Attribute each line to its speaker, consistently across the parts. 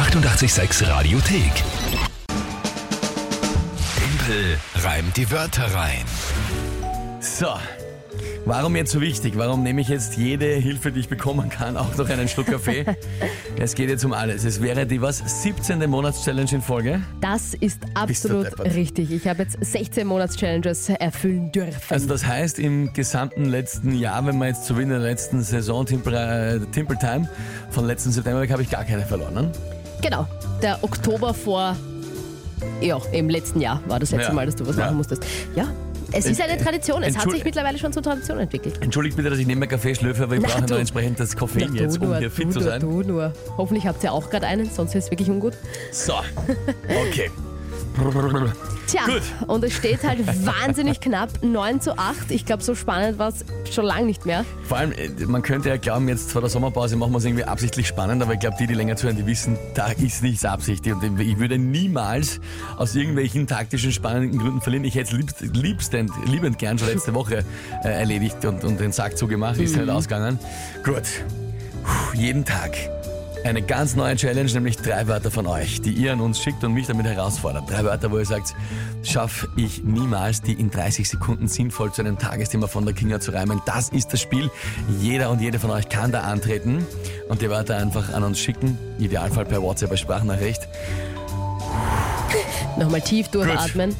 Speaker 1: 886 Radiothek. Tempel reimt die Wörter rein.
Speaker 2: So, warum jetzt so wichtig? Warum nehme ich jetzt jede Hilfe, die ich bekommen kann, auch noch einen Schluck Kaffee? es geht jetzt um alles. Es wäre die was 17. Monatschallenge in Folge.
Speaker 3: Das ist absolut richtig. Ich habe jetzt 16 Monats-Challenges erfüllen dürfen.
Speaker 2: Also das heißt, im gesamten letzten Jahr, wenn man jetzt so wie in der letzten Saison Timple, äh, Timple Time von letzten September habe ich gar keine verloren.
Speaker 3: Genau, der Oktober vor, ja, im letzten Jahr war das letzte
Speaker 2: Ja.
Speaker 3: Mal, dass du was
Speaker 2: Ja.
Speaker 3: machen musstest. Ja, es ist eine Tradition. Es hat
Speaker 2: Entschuldi-
Speaker 3: sich mittlerweile schon zur Tradition entwickelt.
Speaker 2: Entschuldigt bitte, dass ich nicht mehr Kaffee schlürfe, aber ich
Speaker 3: Na,
Speaker 2: brauche
Speaker 3: du.
Speaker 2: nur entsprechend das Koffein
Speaker 3: Na,
Speaker 2: jetzt,
Speaker 3: du
Speaker 2: um hier fit
Speaker 3: du
Speaker 2: zu
Speaker 3: nur,
Speaker 2: sein.
Speaker 3: Du nur. Hoffentlich habt ihr auch gerade einen, sonst ist es wirklich ungut.
Speaker 2: So, okay.
Speaker 3: Tja,
Speaker 2: Gut.
Speaker 3: und es steht halt wahnsinnig knapp, 9 zu 8. Ich glaube, so spannend war es schon lange nicht mehr.
Speaker 2: Vor allem, äh, man könnte ja glauben, jetzt vor der Sommerpause machen wir es irgendwie absichtlich spannend, aber ich glaube, die, die länger zuhören, die wissen, da ist nichts absichtlich. Und ich würde niemals aus irgendwelchen taktischen, spannenden Gründen verlieren. Ich hätte es liebst, liebstend, liebend gern schon letzte Woche äh, erledigt und, und den Sack zugemacht, ist
Speaker 3: Mhm.
Speaker 2: nicht ausgegangen. Gut, Puh, jeden Tag eine ganz neue Challenge, nämlich drei Wörter von euch, die ihr an uns schickt und mich damit herausfordert. Drei Wörter, wo ihr sagt, schaffe ich niemals, die in 30 Sekunden sinnvoll zu einem Tagesthema von der Kinga zu reimen. Das ist das Spiel. Jeder und jede von euch kann da antreten und die Wörter einfach an uns schicken. Idealfall per WhatsApp als Sprachnachricht.
Speaker 3: Nochmal tief durchatmen.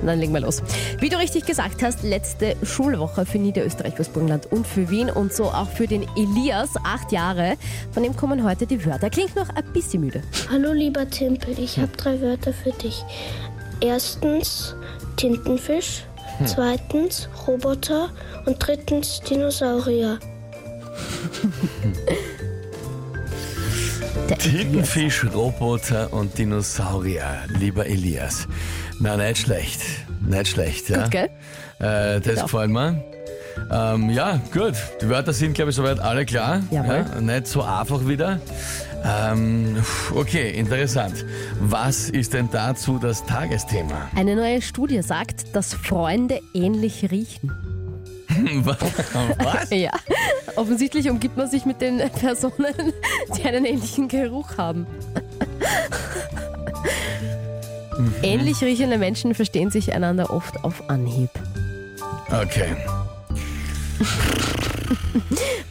Speaker 3: Und dann legen wir los. Wie du richtig gesagt hast, letzte Schulwoche für Niederösterreich, fürs Burgenland und für Wien und so auch für den Elias, acht Jahre. Von dem kommen heute die Wörter. Klingt noch ein bisschen müde.
Speaker 4: Hallo lieber Timpel, ich habe drei Wörter für dich. Erstens Tintenfisch, zweitens Roboter und drittens Dinosaurier.
Speaker 3: Der Elias.
Speaker 2: Tintenfisch, Roboter und Dinosaurier, lieber Elias. Na, nicht schlecht. Nicht schlecht, ja.
Speaker 3: Gut, gell?
Speaker 2: Äh, das
Speaker 3: Genau.
Speaker 2: gefällt mir. Ähm, ja, gut. Die Wörter sind, glaube ich, soweit alle klar.
Speaker 3: Jawohl.
Speaker 2: Ja, nicht so einfach wieder. Ähm, okay, interessant. Was ist denn dazu das Tagesthema?
Speaker 3: Eine neue Studie sagt, dass Freunde ähnlich riechen.
Speaker 2: Was?
Speaker 3: Ja, offensichtlich umgibt man sich mit den Personen, die einen ähnlichen Geruch haben. Ähnlich riechende Menschen verstehen sich einander oft auf Anhieb.
Speaker 2: Okay.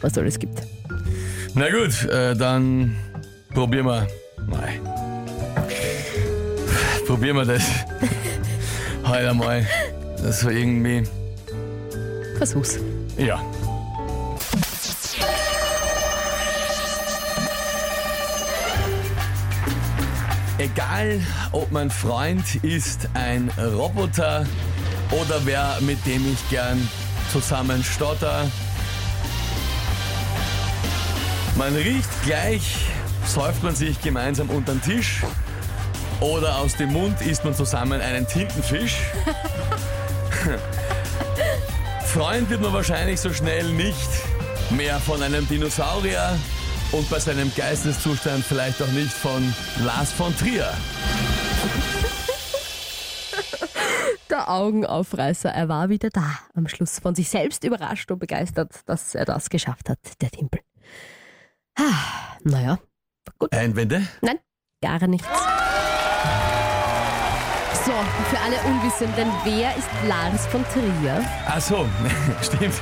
Speaker 3: Was soll es gibt.
Speaker 2: Na gut, äh, dann probieren wir mal. Probieren wir das. Heute mal. Das so irgendwie.
Speaker 3: Versuch's.
Speaker 2: Ja. Egal, ob mein Freund ist ein Roboter oder wer, mit dem ich gern zusammen stotter. Man riecht gleich, säuft man sich gemeinsam unter den Tisch oder aus dem Mund isst man zusammen einen Tintenfisch. Freund wird man wahrscheinlich so schnell nicht mehr von einem Dinosaurier und bei seinem Geisteszustand vielleicht auch nicht von Lars von Trier.
Speaker 3: Der Augenaufreißer, er war wieder da. Am Schluss von sich selbst überrascht und begeistert, dass er das geschafft hat, der Timpel. Ah, naja,
Speaker 2: Einwände?
Speaker 3: nein, gar nichts. Für alle Unwissenden, wer ist Lars von Trier?
Speaker 2: Ach so, stimmt.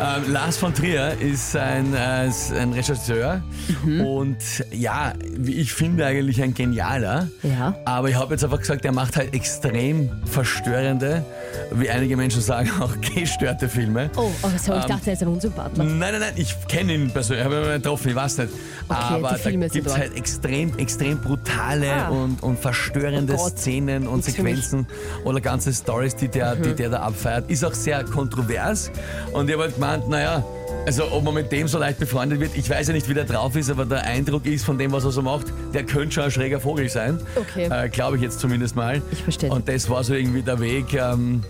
Speaker 2: Ähm, Lars von Trier ist ein, äh, ein Regisseur und ja, wie ich finde eigentlich ein genialer.
Speaker 3: Ja.
Speaker 2: Aber ich habe jetzt einfach gesagt, er macht halt extrem verstörende, wie einige Menschen sagen, auch gestörte Filme.
Speaker 3: Oh, oh so, ich
Speaker 2: Ähm,
Speaker 3: dachte, er ist ein Unsympathler.
Speaker 2: Nein, nein, nein, ich kenne ihn persönlich, habe ihn nicht getroffen, ich weiß nicht. Aber
Speaker 3: die Filme
Speaker 2: da gibt es halt extrem, extrem brutale
Speaker 3: Ah.
Speaker 2: und, und verstörende
Speaker 3: Oh.
Speaker 2: Szenen und
Speaker 3: Nichts. Mhm.
Speaker 2: Sequenzen oder ganze Stories, die der, die der da abfeiert. Ist auch sehr kontrovers. Und ich habe halt gemeint, naja, also ob man mit dem so leicht befreundet wird, ich weiß ja nicht, wie der drauf ist, aber der Eindruck ist von dem, was er so macht, der könnte schon ein schräger Vogel sein.
Speaker 3: Okay.
Speaker 2: Äh, Glaube ich jetzt zumindest mal.
Speaker 3: Ich verstehe.
Speaker 2: Und das war so irgendwie der Weg. Ähm,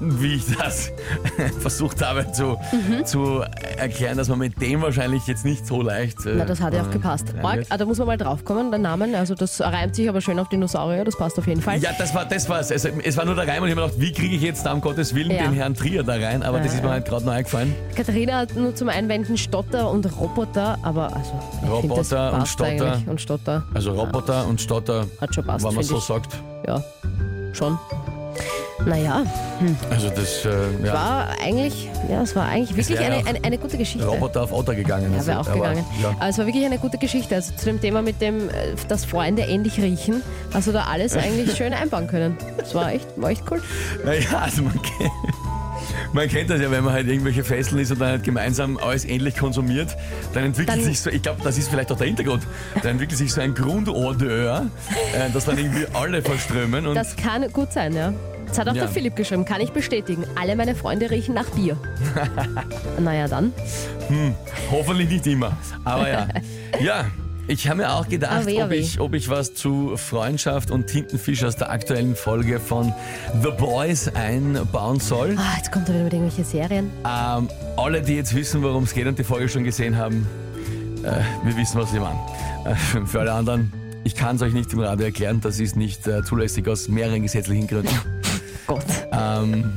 Speaker 2: wie ich das versucht habe zu,
Speaker 3: Mhm.
Speaker 2: zu erklären, dass man mit dem wahrscheinlich jetzt nicht so leicht. äh,
Speaker 3: Na, das hat ja auch
Speaker 2: äh,
Speaker 3: gepasst.
Speaker 2: wird.
Speaker 3: ah, da muss man mal draufkommen, der Name. Also das reimt sich aber schön auf Dinosaurier, das passt auf jeden Fall.
Speaker 2: Ja, das war das war's. Es, es war nur der Reim und ich habe mir gedacht, wie kriege ich jetzt da um Gottes Willen
Speaker 3: Ja.
Speaker 2: den Herrn Trier da rein? Aber das
Speaker 3: Ja,
Speaker 2: ist mir
Speaker 3: ja.
Speaker 2: halt gerade noch eingefallen.
Speaker 3: Katharina hat nur zum Einwenden Stotter und Roboter, aber also
Speaker 2: Roboter
Speaker 3: das
Speaker 2: und Stotter.
Speaker 3: Und Stotter.
Speaker 2: Also Roboter und Stotter,
Speaker 3: Hat schon passt,
Speaker 2: wenn man so sagt.
Speaker 3: Ja, schon. Naja,
Speaker 2: Also das äh, ja,
Speaker 3: war eigentlich, ja, es war eigentlich wirklich eine, eine, eine gute Geschichte.
Speaker 2: Roboter auf Otter gegangen.
Speaker 3: Ja, wäre auch
Speaker 2: aber,
Speaker 3: gegangen.
Speaker 2: Ja.
Speaker 3: Aber es war wirklich eine gute Geschichte. Also zu dem Thema mit dem, äh, dass Freunde ähnlich riechen, hast du da alles eigentlich schön einbauen können. Das war echt, war echt cool.
Speaker 2: Naja, also man kennt, man kennt das ja, wenn man halt irgendwelche Fesseln ist und dann halt gemeinsam alles ähnlich konsumiert, dann entwickelt
Speaker 3: Dann-
Speaker 2: sich so, ich glaube, das ist vielleicht auch der Hintergrund, dann entwickelt sich so ein Grundodeur, äh, das dann irgendwie alle verströmen
Speaker 3: Das kann gut sein, ja. Das hat auch
Speaker 2: Ja.
Speaker 3: der Philipp geschrieben, kann ich bestätigen. Alle meine Freunde riechen nach Bier. naja, dann.
Speaker 2: hoffentlich nicht immer. Aber ja, ja. Ich habe mir auch gedacht,
Speaker 3: weh,
Speaker 2: ob ich, ob ich was zu Freundschaft und Tintenfisch aus der aktuellen Folge von The Boys einbauen soll.
Speaker 3: Ah, jetzt kommt er wieder mit irgendwelchen Serien.
Speaker 2: Ähm, alle, die jetzt wissen, worum es geht und die Folge schon gesehen haben, äh, wir wissen, was wir meinen. Äh, für alle anderen, ich kann es euch nicht im Radio erklären, das ist nicht äh, zulässig aus mehreren gesetzlichen Gründen.
Speaker 3: Gott.
Speaker 2: ähm,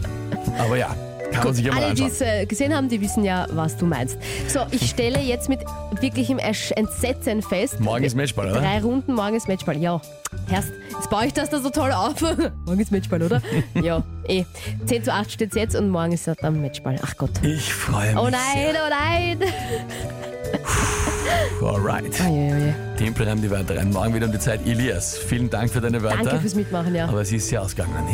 Speaker 2: aber ja, kann man sich ja mal
Speaker 3: Alle, die
Speaker 2: anschauen.
Speaker 3: es äh, gesehen haben, die wissen ja, was du meinst. So, ich stelle jetzt mit wirklichem Ersch- Entsetzen fest.
Speaker 2: Morgen ist Matchball, oder?
Speaker 3: Drei Runden, morgen ist Matchball. Ja. Herrst, jetzt baue ich das da so toll auf. morgen ist Matchball, oder? ja, eh. 10 zu 8 steht jetzt und morgen ist dann Matchball. Ach Gott.
Speaker 2: Ich freue mich
Speaker 3: Oh nein, oh nein.
Speaker 2: sehr. Alright.
Speaker 3: Uiuiui.
Speaker 2: Tempel reimt die Wörter rein. Morgen wieder um die Zeit. Elias, vielen Dank für deine Wörter.
Speaker 3: Danke fürs Mitmachen, ja.
Speaker 2: Aber es ist sehr ausgegangen.